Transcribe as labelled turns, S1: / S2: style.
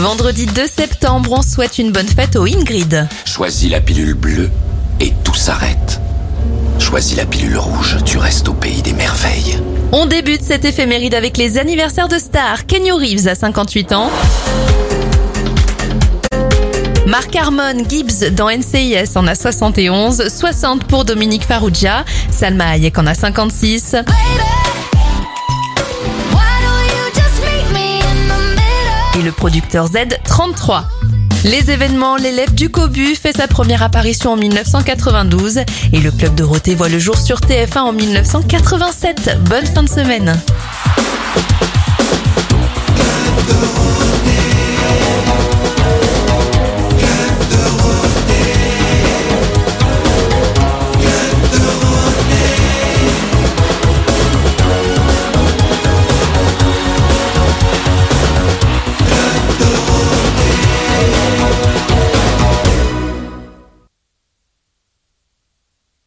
S1: Vendredi 2 septembre, on souhaite une bonne fête au Ingrid.
S2: Choisis la pilule bleue et tout s'arrête. Choisis la pilule rouge, tu restes au pays des merveilles.
S1: On débute cette éphéméride avec les anniversaires de stars. Kenny Reeves à 58 ans. Marc Harmon Gibbs dans NCIS en a 71, 60 pour Dominique Farrugia, Salma Hayek en a 56. Et le producteur Z 33. Les événements, l'élève du Cobu fait sa première apparition en 1992 et le club Dorothée voit le jour sur TF1 en 1987. Bonne fin de semaine.